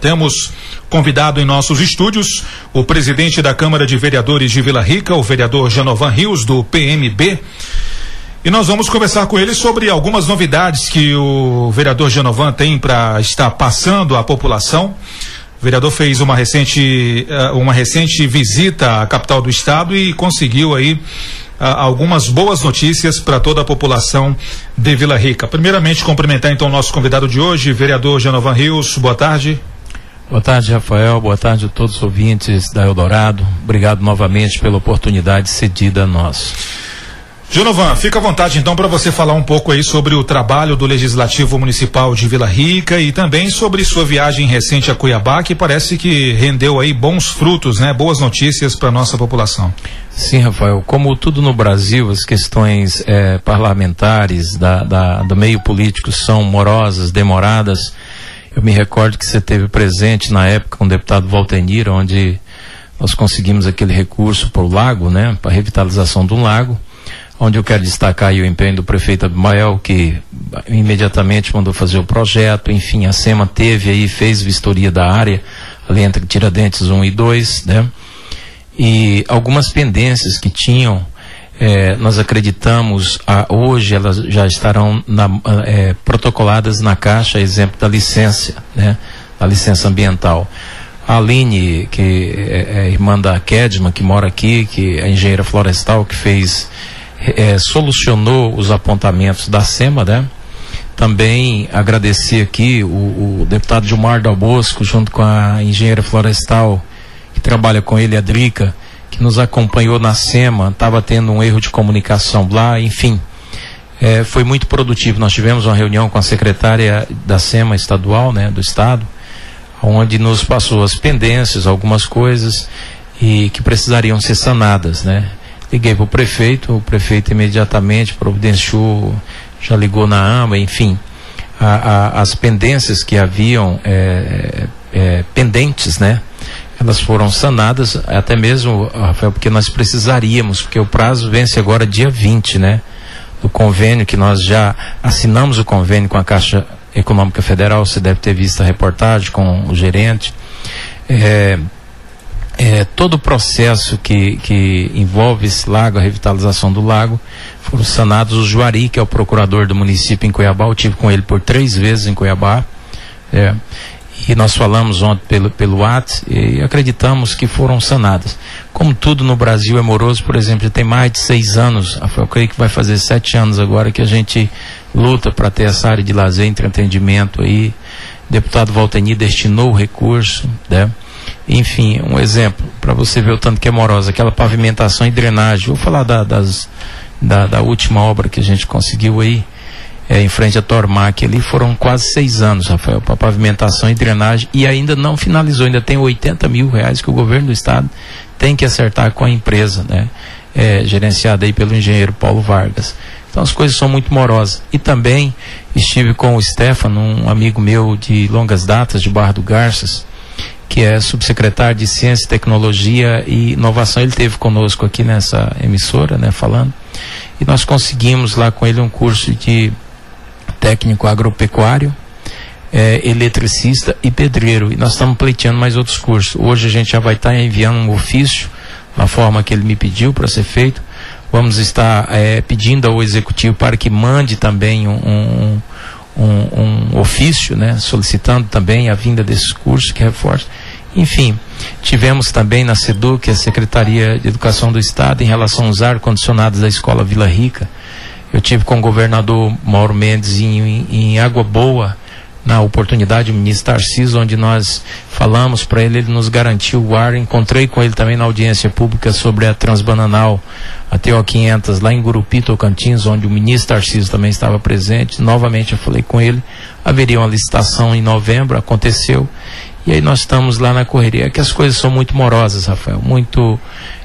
Temos convidado em nossos estúdios o presidente da Câmara de Vereadores de Vila Rica, o vereador Janovan Rios, do PMB. E nós vamos conversar com ele sobre algumas novidades que o vereador Janovan tem para estar passando à população. O vereador fez uma recente, eh, uma recente visita à capital do estado e conseguiu aí ah, algumas boas notícias para toda a população de Vila Rica. Primeiramente, cumprimentar então o nosso convidado de hoje, vereador Janovan Rios. Boa tarde. Boa tarde, Rafael. Boa tarde a todos os ouvintes da Eldorado. Obrigado novamente pela oportunidade cedida a nós. Genovan, fica à vontade então para você falar um pouco aí sobre o trabalho do Legislativo Municipal de Vila Rica e também sobre sua viagem recente a Cuiabá, que parece que rendeu aí bons frutos, né? Boas notícias para nossa população. Sim, Rafael. Como tudo no Brasil, as questões eh, parlamentares da, da, do meio político são morosas, demoradas eu me recordo que você teve presente na época com o deputado Valtenir, onde nós conseguimos aquele recurso para o lago, né, para a revitalização do lago, onde eu quero destacar o empenho do prefeito Abimael, que imediatamente mandou fazer o projeto, enfim, a SEMA teve aí, fez vistoria da área, ali entre Tiradentes 1 e 2, né, e algumas pendências que tinham é, nós acreditamos, a, hoje elas já estarão na, é, protocoladas na caixa, exemplo da licença, né, da licença ambiental. A Aline, que é, é irmã da Kedman, que mora aqui, que é engenheira florestal, que fez, é, solucionou os apontamentos da SEMA, né? Também agradecer aqui o, o deputado Gilmar Dal Bosco, junto com a engenheira florestal, que trabalha com ele, a Drica, que nos acompanhou na SEMA, estava tendo um erro de comunicação lá, enfim. É, foi muito produtivo. Nós tivemos uma reunião com a secretária da SEMA estadual, né, do Estado, onde nos passou as pendências, algumas coisas e que precisariam ser sanadas, né. Liguei para o prefeito, o prefeito imediatamente providenciou, já ligou na AMA, enfim, a, a, as pendências que haviam é, é, pendentes, né, elas foram sanadas, até mesmo, Rafael, porque nós precisaríamos, porque o prazo vence agora dia 20, né? Do convênio que nós já assinamos o convênio com a Caixa Econômica Federal, você deve ter visto a reportagem com o gerente. É, é, todo o processo que, que envolve esse lago, a revitalização do lago, foram sanados. O Juari, que é o procurador do município em Cuiabá, eu tive com ele por três vezes em Cuiabá. É, e nós falamos ontem pelo, pelo WhatsApp e acreditamos que foram sanadas. Como tudo no Brasil é moroso, por exemplo, já tem mais de seis anos, eu creio que vai fazer sete anos agora que a gente luta para ter essa área de lazer entretenimento aí. O deputado Valteni destinou o recurso, né? Enfim, um exemplo, para você ver o tanto que é morosa, aquela pavimentação e drenagem. Vou falar da, das, da, da última obra que a gente conseguiu aí é, em frente à Tormac ali, foram quase seis anos, Rafael, para pavimentação e drenagem, e ainda não finalizou, ainda tem 80 mil reais que o governo do estado tem que acertar com a empresa, né? É, gerenciada aí pelo engenheiro Paulo Vargas. Então as coisas são muito morosas. E também estive com o Stefano, um amigo meu de longas datas de Barra do Garças, que é subsecretário de Ciência, Tecnologia e Inovação. Ele teve conosco aqui nessa emissora, né, falando. E nós conseguimos lá com ele um curso de técnico agropecuário, é, eletricista e pedreiro. E nós estamos pleiteando mais outros cursos. Hoje a gente já vai estar tá enviando um ofício, na forma que ele me pediu para ser feito. Vamos estar é, pedindo ao executivo para que mande também um, um, um, um ofício, né, solicitando também a vinda desses cursos que reforça. Enfim, tivemos também na SEDUC, a Secretaria de Educação do Estado, em relação aos ar-condicionados da Escola Vila Rica, eu tive com o governador Mauro Mendes em, em Água Boa, na oportunidade, o ministro Tarcísio, onde nós falamos para ele, ele nos garantiu o ar. Encontrei com ele também na audiência pública sobre a Transbananal, a TO 500, lá em Gurupi, Tocantins, onde o ministro Tarcísio também estava presente. Novamente eu falei com ele, haveria uma licitação em novembro, aconteceu. E aí nós estamos lá na correria. Que as coisas são muito morosas, Rafael, muito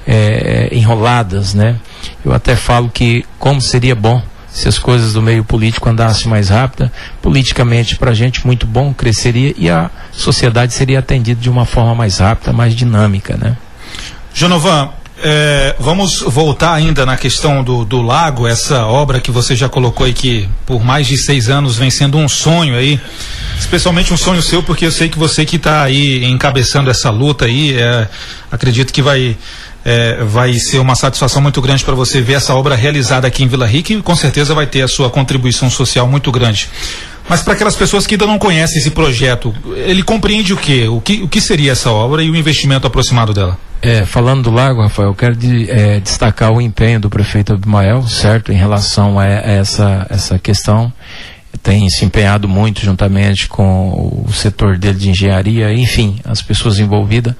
é, enroladas, né? Eu até falo que como seria bom se as coisas do meio político andassem mais rápida, politicamente para a gente muito bom, cresceria e a sociedade seria atendida de uma forma mais rápida, mais dinâmica, né? Genovan, é, vamos voltar ainda na questão do, do lago, essa obra que você já colocou aí que por mais de seis anos vem sendo um sonho aí, especialmente um sonho seu, porque eu sei que você que está aí encabeçando essa luta aí, é, acredito que vai é, vai ser uma satisfação muito grande para você ver essa obra realizada aqui em Vila Rica e com certeza vai ter a sua contribuição social muito grande. Mas para aquelas pessoas que ainda não conhecem esse projeto, ele compreende o quê? O que, o que seria essa obra e o investimento aproximado dela? É, falando do lago, Rafael, eu quero de, é, destacar o empenho do prefeito Abimael, certo, em relação a, a essa, essa questão. Tem se empenhado muito juntamente com o setor dele de engenharia, enfim, as pessoas envolvidas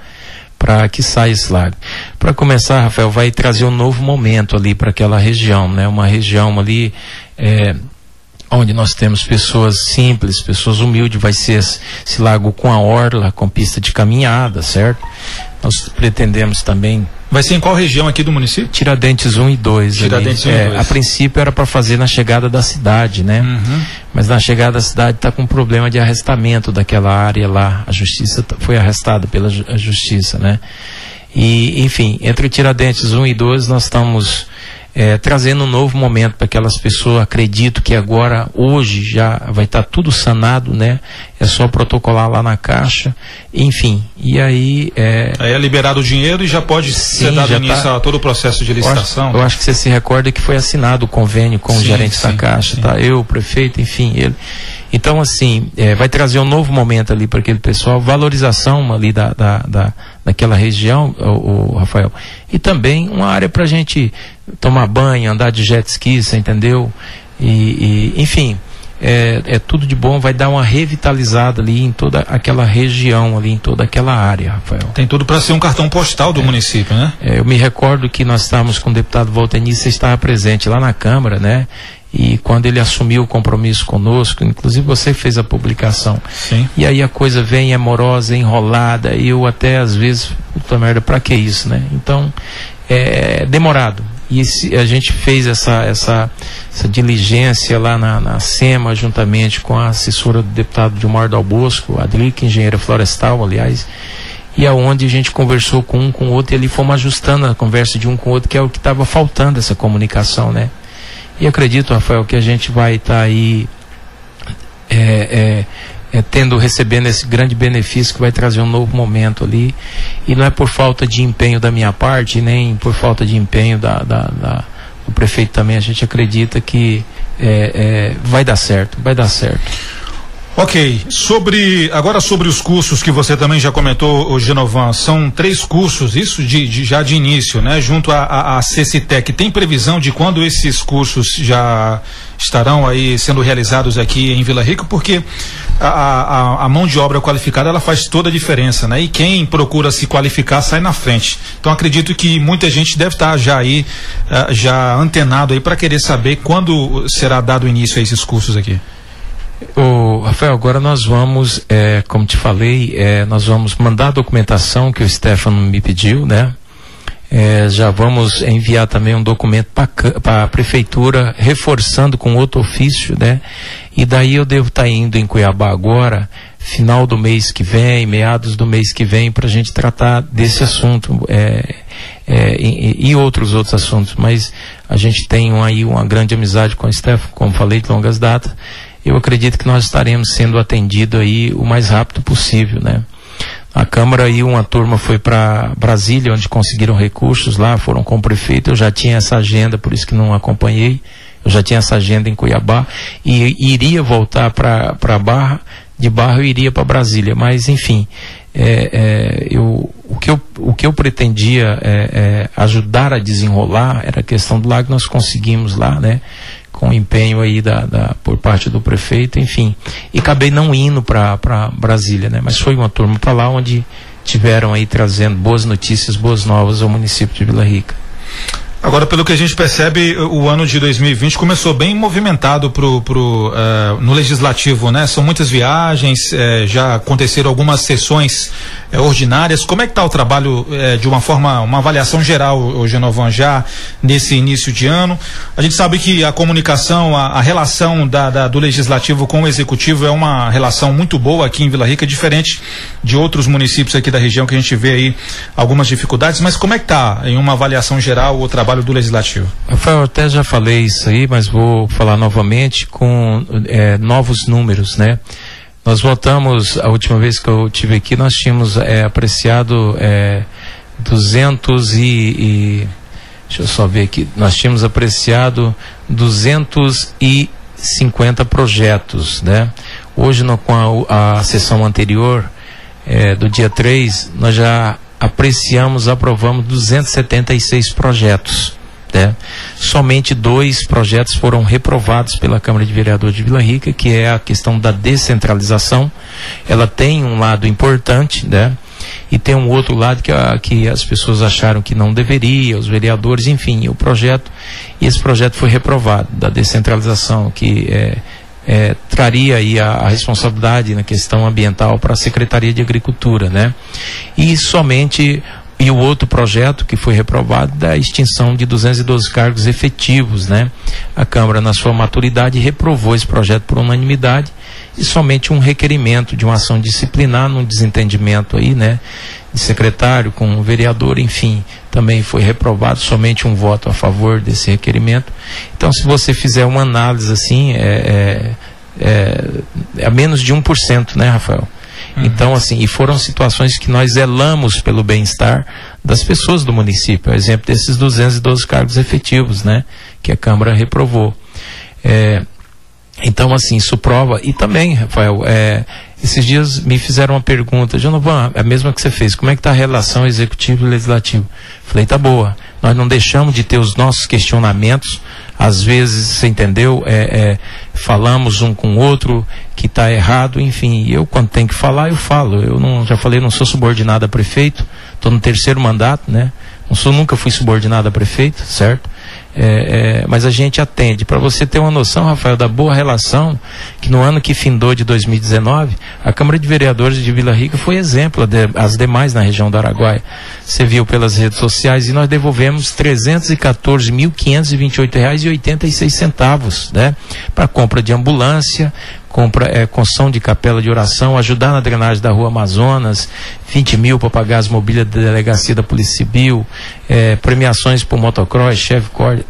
para que saia esse lago. Para começar, Rafael, vai trazer um novo momento ali para aquela região, né? Uma região ali é, onde nós temos pessoas simples, pessoas humildes, vai ser esse lago com a orla, com pista de caminhada, certo? Nós pretendemos também. Vai ser em qual região aqui do município? Tiradentes 1 e 2. Tiradentes 1 é, e 2. A princípio era para fazer na chegada da cidade, né? Uhum. Mas na chegada da cidade está com problema de arrestamento daquela área lá. A justiça foi arrestada pela justiça, né? E, enfim, entre Tiradentes 1 e 2 nós estamos é, trazendo um novo momento para aquelas pessoas. Acredito que agora, hoje, já vai estar tá tudo sanado, né? É só protocolar lá na caixa, enfim. E aí. É, aí é liberado o dinheiro e já pode sim, ser dado início tá, a todo o processo de licitação. Eu acho, eu acho, que você se recorda que foi assinado o convênio com sim, o gerente sim, da caixa, tá? Eu, o prefeito, enfim, ele. Então, assim, é, vai trazer um novo momento ali para aquele pessoal, valorização ali da, da, da daquela região, o, o Rafael, e também uma área para a gente tomar banho, andar de jet ski, você entendeu? E, e enfim, é, é, tudo de bom, vai dar uma revitalizada ali em toda aquela região, ali em toda aquela área, Rafael. Tem tudo para ser um cartão postal do é, município, né? É, eu me recordo que nós estávamos com o deputado Volteni, você estava presente lá na Câmara, né? E quando ele assumiu o compromisso conosco, inclusive você fez a publicação. Sim. E aí a coisa vem amorosa, enrolada, e eu até às vezes, puta merda, pra que isso, né? Então, é demorado. E a gente fez essa, essa, essa diligência lá na, na SEMA, juntamente com a assessora do deputado Dilmar Dal Bosco, a Adlic, engenheira florestal, aliás, e aonde a gente conversou com um com o outro e ali fomos ajustando a conversa de um com o outro, que é o que estava faltando, essa comunicação, né? E acredito, Rafael, que a gente vai estar tá aí é, é, é, tendo, recebendo esse grande benefício que vai trazer um novo momento ali. E não é por falta de empenho da minha parte, nem por falta de empenho da, da, da do prefeito também. A gente acredita que é, é, vai dar certo, vai dar certo. Ok, sobre agora sobre os cursos que você também já comentou, o Genovan, são três cursos, isso de, de já de início, né? Junto à CCTEC, tem previsão de quando esses cursos já estarão aí sendo realizados aqui em Vila Rica? Porque a, a, a, mão de obra qualificada ela faz toda a diferença, né? E quem procura se qualificar sai na frente. Então acredito que muita gente deve estar já aí, uh, já antenado aí para querer saber quando será dado início a esses cursos aqui. O Rafael, agora nós vamos, é, como te falei, é, nós vamos mandar a documentação que o Stefano me pediu, né? É, já vamos enviar também um documento para a prefeitura, reforçando com outro ofício, né? E daí eu devo estar tá indo em Cuiabá agora, final do mês que vem, meados do mês que vem, para a gente tratar desse assunto é, é, e, e, outros outros assuntos. Mas a gente tem aí uma grande amizade com o Stefano, como falei, de longas datas eu acredito que nós estaremos sendo atendidos aí o mais rápido possível, né? A Câmara aí, uma turma foi para Brasília, onde conseguiram recursos lá, foram com o prefeito, eu já tinha essa agenda, por isso que não acompanhei, eu já tinha essa agenda em Cuiabá, e iria voltar para Barra, de Barra eu iria para Brasília, mas enfim, é, é, eu, o, que eu, o que eu pretendia é, é ajudar a desenrolar era a questão do lago, nós conseguimos lá, né? Com empenho aí da, da, por parte do prefeito, enfim. E acabei não indo para Brasília, né? Mas foi uma turma para lá onde tiveram aí trazendo boas notícias, boas novas ao município de Vila Rica. Agora, pelo que a gente percebe, o ano de 2020 começou bem movimentado pro, pro, uh, no legislativo, né? São muitas viagens, uh, já aconteceram algumas sessões uh, ordinárias. Como é que está o trabalho de uma forma, uma avaliação geral, o Genovan, já nesse início de ano? A gente sabe que a comunicação, a, a relação da, da, do legislativo com o executivo é uma relação muito boa aqui em Vila Rica, diferente de outros municípios aqui da região que a gente vê aí algumas dificuldades. Mas como é que está, em uma avaliação geral, o trabalho do Legislativo. Rafael, até já falei isso aí, mas vou falar novamente com é, novos números, né? Nós votamos, a última vez que eu tive aqui, nós tínhamos é, apreciado é, 200 e, e, Deixa eu só ver aqui. Nós tínhamos apreciado 250 projetos, né? Hoje, no, com a, a sessão anterior, é, do dia 3, nós já apreciamos, aprovamos 276 projetos. Né? Somente dois projetos foram reprovados pela Câmara de Vereadores de Vila Rica, que é a questão da descentralização. Ela tem um lado importante, né? E tem um outro lado que, a, que as pessoas acharam que não deveria, os vereadores, enfim, o projeto, e esse projeto foi reprovado, da descentralização, que é, é, traria aí a, a, responsabilidade na questão ambiental para a Secretaria de Agricultura, né? E somente e o outro projeto que foi reprovado da extinção de 212 cargos efetivos, né? A Câmara na sua maturidade reprovou esse projeto por unanimidade e somente um requerimento de uma ação disciplinar num desentendimento aí, né? De secretário com o vereador, enfim, também foi reprovado, somente um voto a favor desse requerimento. Então, se você fizer uma análise assim, é, é, é, é a menos de 1%, né, Rafael? Uhum. Então, assim, e foram situações que nós zelamos pelo bem-estar das pessoas do município. É exemplo desses 212 cargos efetivos, né, que a Câmara reprovou. É, então, assim, isso prova. E também, Rafael, é, esses dias me fizeram uma pergunta, Genovan, a mesma que você fez, como é que está a relação executivo e legislativo? Falei, tá boa. Nós não deixamos de ter os nossos questionamentos. Às vezes, você entendeu? É, é, falamos um com o outro que está errado, enfim. Eu, quando tenho que falar, eu falo. Eu não, já falei, não sou subordinado a prefeito, estou no terceiro mandato, né? Não sou, nunca fui subordinado a prefeito, certo? É, é, mas a gente atende. Para você ter uma noção, Rafael, da boa relação, que no ano que findou de 2019, a Câmara de Vereadores de Vila Rica foi exemplo de, demais na região do Araguaia. Você viu pelas redes sociais e nós devolvemos R$ 314.528,86, né? Para compra de ambulância, compra, é, construção de capela de oração, ajudar na drenagem da rua Amazonas, 20 mil para pagar as mobílias da delegacia da Polícia Civil, é, premiações por motocross, chef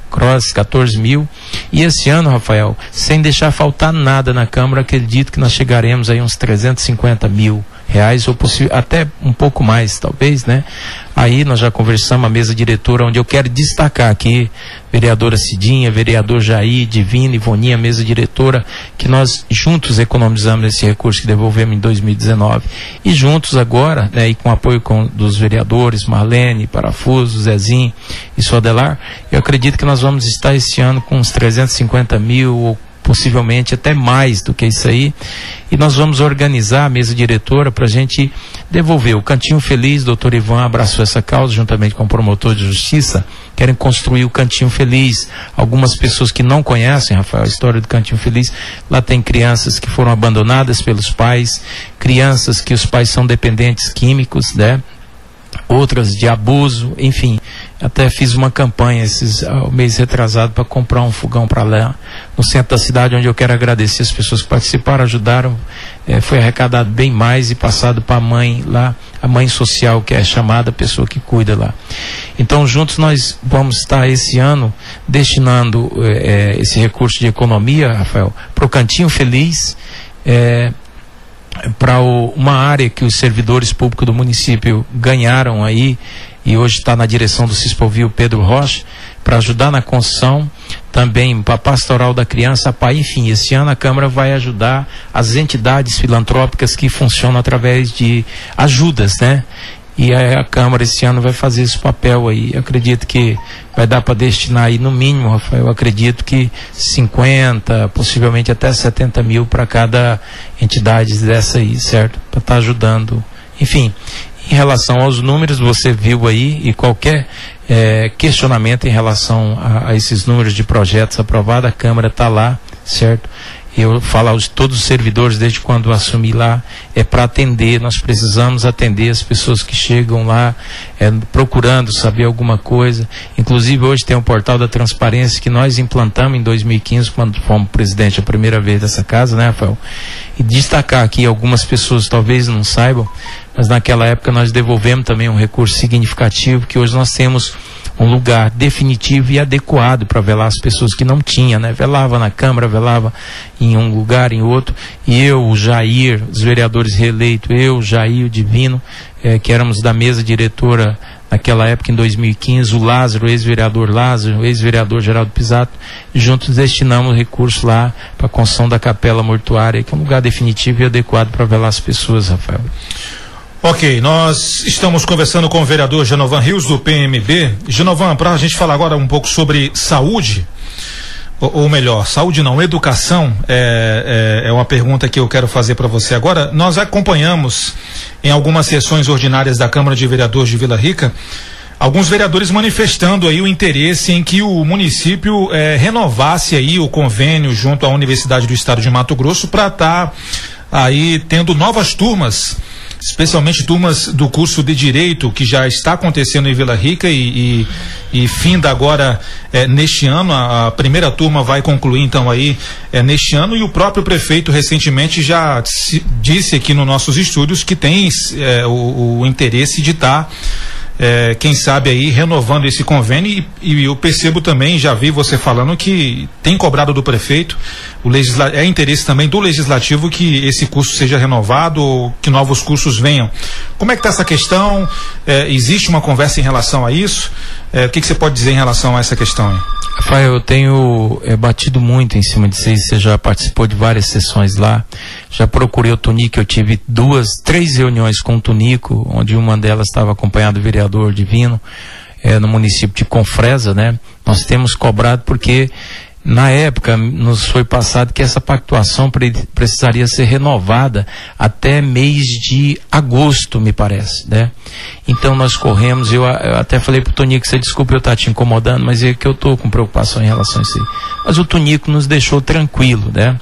cross, 14 mil. E esse ano, Rafael, sem deixar faltar nada na Câmara, acredito que nós chegaremos aí uns 350 mil reais, ou até um pouco mais, talvez, né? Aí nós já conversamos a mesa diretora, onde eu quero destacar aqui, vereadora Cidinha, vereador Jair, Divina, Ivoninha, mesa diretora, que nós juntos economizamos esse recurso que devolvemos em 2019. E juntos agora, né, e com apoio com, dos vereadores, Marlene, Parafuso, Zezinho e Sodelar, eu acredito que nós vamos estar esse ano com uns 350 mil ou possivelmente até mais do que isso aí. E nós vamos organizar a mesa diretora para a gente devolver. O Cantinho Feliz, doutor Ivan abraçou essa causa juntamente com o promotor de justiça. Querem construir o Cantinho Feliz. Algumas pessoas que não conhecem, Rafael, a história do Cantinho Feliz, lá tem crianças que foram abandonadas pelos pais, crianças que os pais são dependentes químicos, né? outras de abuso, enfim. Até fiz uma campanha esses uh, mês retrasado para comprar um fogão para lá no centro da cidade, onde eu quero agradecer as pessoas que participaram, ajudaram. É, foi arrecadado bem mais e passado para a mãe lá, a mãe social, que é chamada a pessoa que cuida lá. Então, juntos nós vamos estar esse ano destinando é, esse recurso de economia, Rafael, para o Cantinho Feliz. É, para uma área que os servidores públicos do município ganharam aí e hoje está na direção do Cispovil Pedro Rocha para ajudar na construção também para a pastoral da criança, pai, enfim, esse ano a Câmara vai ajudar as entidades filantrópicas que funcionam através de ajudas, né? E a, Câmara esse ano vai fazer esse papel aí. Eu acredito que vai dar para destinar aí no mínimo, Rafael, acredito que 50, possivelmente até 70 mil para cada entidade dessa aí, certo? Para estar tá ajudando. Enfim, Em relação aos números, você viu aí e qualquer é, questionamento em relação a, a, esses números de projetos aprovados, a Câmara está lá, certo? Eu falo aos todos os servidores desde quando assumi lá é para atender. Nós precisamos atender as pessoas que chegam lá é, procurando saber alguma coisa. Inclusive hoje tem um portal da transparência que nós implantamos em 2015 quando fomos presidente a primeira vez dessa casa né Rafael? E destacar aqui algumas pessoas talvez não saibam mas naquela época nós devolvemos também um recurso significativo que hoje nós temos um lugar definitivo e adequado para velar as pessoas que não tinha, né? Velava na Câmara, velava em um lugar, em outro. E eu, o Jair, os vereadores reeleitos, eu, Jair, o Divino, é, que éramos da mesa diretora naquela época, em 2015, o Lázaro, ex-vereador Lázaro, ex-vereador Geraldo Pisato, juntos destinamos recursos lá para a construção da capela mortuária, que é um lugar definitivo e adequado para velar as pessoas, Rafael. Ok, nós estamos conversando com o vereador Genovan Rios, do PMB. Genovan, para a gente falar agora um pouco sobre saúde, ou, ou melhor, saúde não, educação, é, é, é, uma pergunta que eu quero fazer para você agora. Nós acompanhamos em algumas sessões ordinárias da Câmara de Vereadores de Vila Rica alguns vereadores manifestando aí o interesse em que o município é, renovasse aí o convênio junto à Universidade do Estado de Mato Grosso para estar tá aí tendo novas turmas especialmente turmas do curso de Direito, que já está acontecendo em Vila Rica e, e, e finda agora é, neste ano. A, a, primeira turma vai concluir então aí é, neste ano e o próprio prefeito recentemente já se, disse aqui nos nossos estúdios que tem é, o, o interesse de estar. Tá é, quem sabe aí renovando esse convênio e, e, eu percebo também, já vi você falando que tem cobrado do prefeito, o legisla é interesse também do legislativo que esse curso seja renovado ou que novos cursos venham. Como é que está essa questão? É, existe uma conversa em relação a isso? É, o que, que, você pode dizer em relação a essa questão aí? Rafael, eu tenho é, batido muito em cima de vocês, você já participou de várias sessões lá, já procurei o Tonico, eu tive duas, três reuniões com o Tonico, onde uma delas estava acompanhado do vereador Divino, é, no município de Confresa, né? Nós temos cobrado porque na época, nos foi passado que essa pactuação pre precisaria ser renovada até mês de agosto, me parece, né? Então nós corremos, eu, eu até falei pro Tonico, você desculpa eu estar te incomodando, mas é que eu estou com preocupação em relação a isso. Mas o Tonico nos deixou tranquilo, né?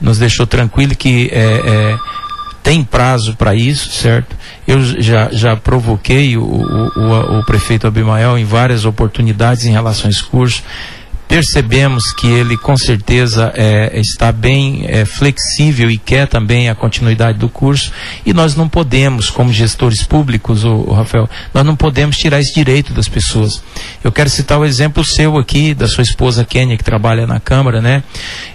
Nos deixou tranquilo que é, é, tem prazo para isso, certo? Eu já, já provoquei o, o, o, o prefeito Abimael em várias oportunidades em relação a esse curso percebemos que ele com certeza é, está bem é, flexível e quer também a continuidade do curso e nós não podemos, como gestores públicos, o, o, Rafael, nós não podemos tirar esse direito das pessoas. Eu quero citar o exemplo seu aqui, da sua esposa Kênia, que trabalha na Câmara, né?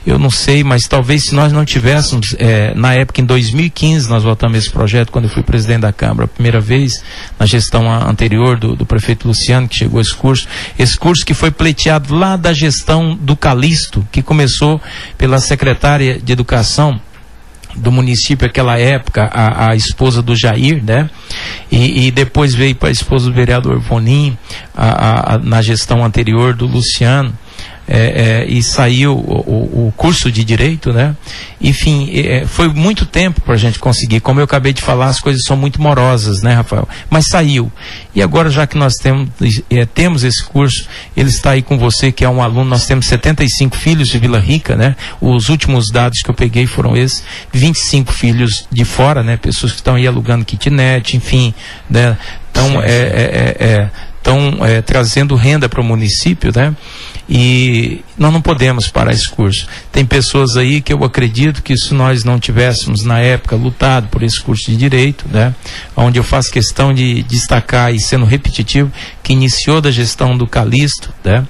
Eu não sei, mas talvez se nós não tivéssemos, é, na época, em 2015, nós votamos esse projeto, quando eu fui presidente da Câmara, a primeira vez, na gestão anterior do, do prefeito Luciano, que chegou esse curso, esse curso que foi pleiteado lá da gestão do Calixto, que começou pela secretária de Educação do município naquela época, a, a, esposa do Jair, né? E, e depois veio para a esposa do vereador Vonim, a, a, na gestão anterior do Luciano é, é, e saiu o, o, curso de direito, né? Enfim, é, foi muito tempo para a gente conseguir. Como eu acabei de falar, as coisas são muito morosas, né, Rafael? Mas saiu. E agora, já que nós temos, é, temos esse curso, ele está aí com você, que é um aluno, nós temos 75 filhos de Vila Rica, né? Os últimos dados que eu peguei foram esses, 25 filhos de fora, né? Pessoas que estão aí alugando kitnet, enfim, né? Então, é, é, é, estão é, trazendo renda para o município, né? E nós não podemos parar esse curso. Tem pessoas aí que eu acredito que se nós não tivéssemos na época lutado por esse curso de direito, né, onde eu faço questão de destacar e sendo repetitivo, que iniciou da gestão do Calixto, né,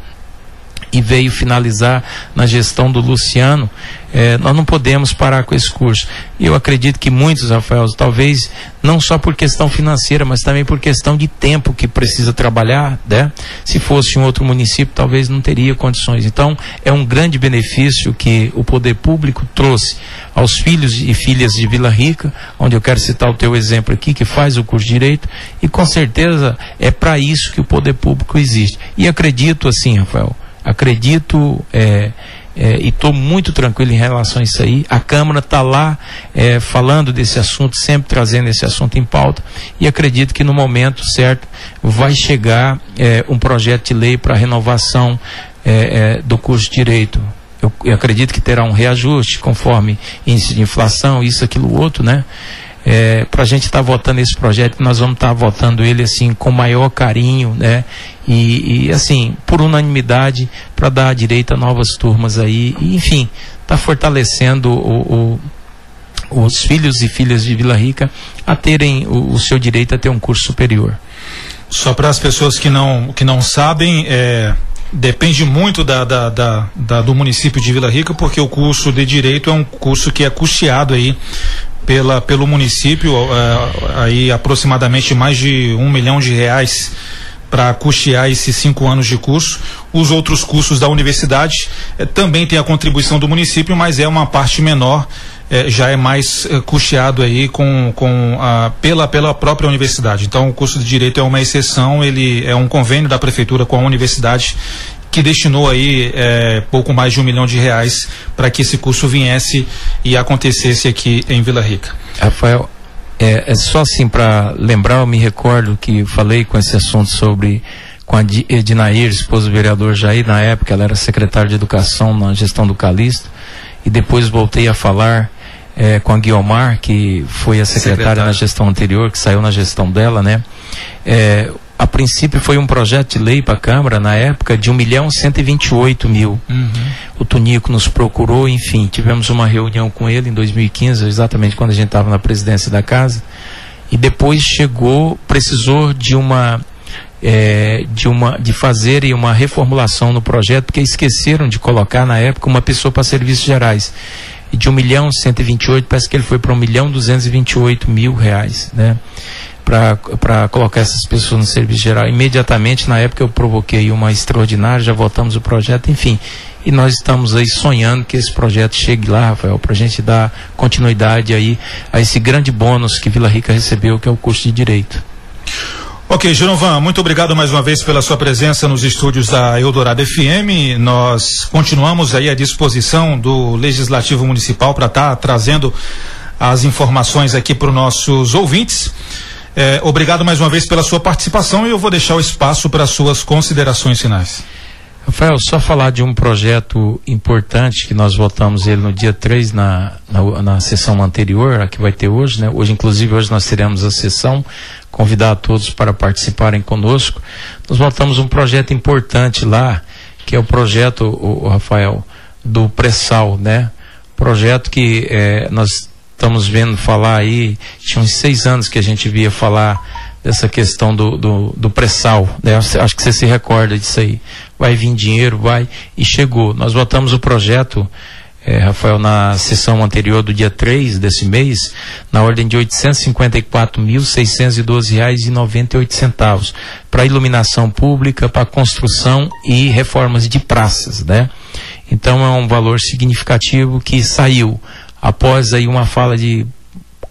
e veio finalizar na gestão do Luciano, é, nós não podemos parar com esse curso. E eu acredito que muitos, Rafael, talvez não só por questão financeira, mas também por questão de tempo que precisa trabalhar, né? Se fosse em outro município, talvez não teria condições. Então, é um grande benefício que o poder público trouxe aos filhos e filhas de Vila Rica, onde eu quero citar o teu exemplo aqui, que faz o curso de Direito, e com certeza é para isso que o poder público existe. E acredito assim, Rafael, Acredito é, é, e estou muito tranquilo em relação a isso aí. A Câmara está lá é, falando desse assunto, sempre trazendo esse assunto em pauta, e acredito que no momento certo vai chegar é, um projeto de lei para renovação é, é, do curso de Direito. Eu, eu, acredito que terá um reajuste conforme índice de inflação, isso, aquilo, outro, né? É, para a gente estar tá votando esse projeto, nós vamos estar tá votando ele assim com maior carinho, né? E, e assim, por unanimidade, para dar direito a novas turmas aí, e, enfim, está fortalecendo o, o, os filhos e filhas de Vila Rica a terem o, o seu direito a ter um curso superior. Só para as pessoas que não, que não sabem, é, depende muito da, da, da, da, do município de Vila Rica, porque o curso de Direito é um curso que é custeado aí pela, pelo município, é, aí aproximadamente mais de um milhão de reais para custear esses cinco anos de curso. Os outros cursos da universidade eh, também tem a contribuição do município, mas é uma parte menor, eh, já é mais eh, custeado aí com, com a, pela, pela própria universidade. Então o curso de direito é uma exceção, ele é um convênio da prefeitura com a universidade que destinou aí é, pouco mais de um milhão de reais para que esse curso viesse e acontecesse aqui em Vila Rica. Rafael, é, é só assim para lembrar, eu me recordo que falei com esse assunto sobre com a Edinair, esposa do vereador Jair, na época ela era secretária de educação na gestão do Calixto, e depois voltei a falar é, com a Guiomar, que foi a secretária, secretária, na gestão anterior, que saiu na gestão dela, né? É, a princípio foi um projeto de lei para a Câmara, na época, de 1 milhão 128 mil. Uhum. O Tunico nos procurou, enfim, tivemos uma reunião com ele em 2015, exatamente quando a gente estava na presidência da casa. E depois chegou, precisou de uma. É, de uma de fazer uma reformulação no projeto porque esqueceram de colocar na época uma pessoa para serviços gerais e de 1 milhão 128 parece que ele foi para 1 milhão 228 mil reais né para colocar essas pessoas no serviço geral. Imediatamente, na época, eu provoquei uma extraordinária, já votamos o projeto, enfim. E nós estamos aí sonhando que esse projeto chegue lá, Rafael, para a gente dar continuidade aí a esse grande bônus que Vila Rica recebeu, que é o curso de Direito. Ok, Genovan, muito obrigado mais uma vez pela sua presença nos estúdios da Eldorado FM. Nós continuamos aí à disposição do Legislativo Municipal para estar tá trazendo as informações aqui para os nossos ouvintes. É, obrigado mais uma vez pela sua participação e eu vou deixar o espaço para suas considerações finais. Rafael, só falar de um projeto importante que nós votamos ele no dia 3 na, na, na, sessão anterior, a que vai ter hoje, né? Hoje, inclusive, hoje nós teremos a sessão, convidar a todos para participarem conosco. Nós votamos um projeto importante lá, que é o projeto, o, o Rafael, do pré-sal, né? Projeto que é, nós estamos vendo falar aí, tinha uns seis anos que a gente via falar dessa questão do, do, do pré-sal, né? acho que você se recorda disso aí. Vai vir dinheiro, vai, e chegou. Nós votamos o projeto, é, Rafael, na sessão anterior do dia 3 desse mês, na ordem de R$ 854.612,98 para iluminação pública, para construção e reformas de praças, né? Então é um valor significativo que saiu após aí uma fala de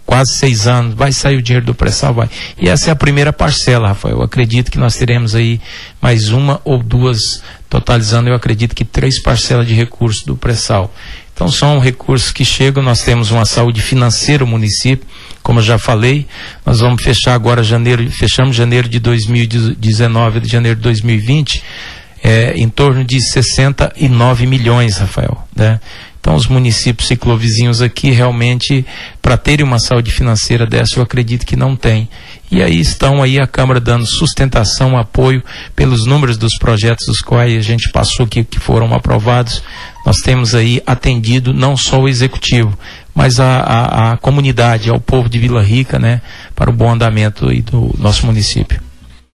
quase seis anos, vai sair o dinheiro do pré-sal, vai. E essa é a primeira parcela, Rafael. Eu acredito que nós teremos aí mais uma ou duas, totalizando, eu acredito que três parcelas de recursos do pré-sal. Então são recursos que chegam, nós temos uma saúde financeira no município, como eu já falei, nós vamos fechar agora janeiro, fechamos janeiro de 2019, de janeiro de 2020, é, em torno de 69 milhões, Rafael, né? Então, os municípios ciclovizinhos aqui, realmente, para terem uma saúde financeira dessa, eu acredito que não tem. E aí estão aí a Câmara dando sustentação, apoio pelos números dos projetos dos quais a gente passou aqui, que foram aprovados. Nós temos aí atendido não só o Executivo, mas a, a, a comunidade, ao povo de Vila Rica, né, para o bom andamento do nosso município.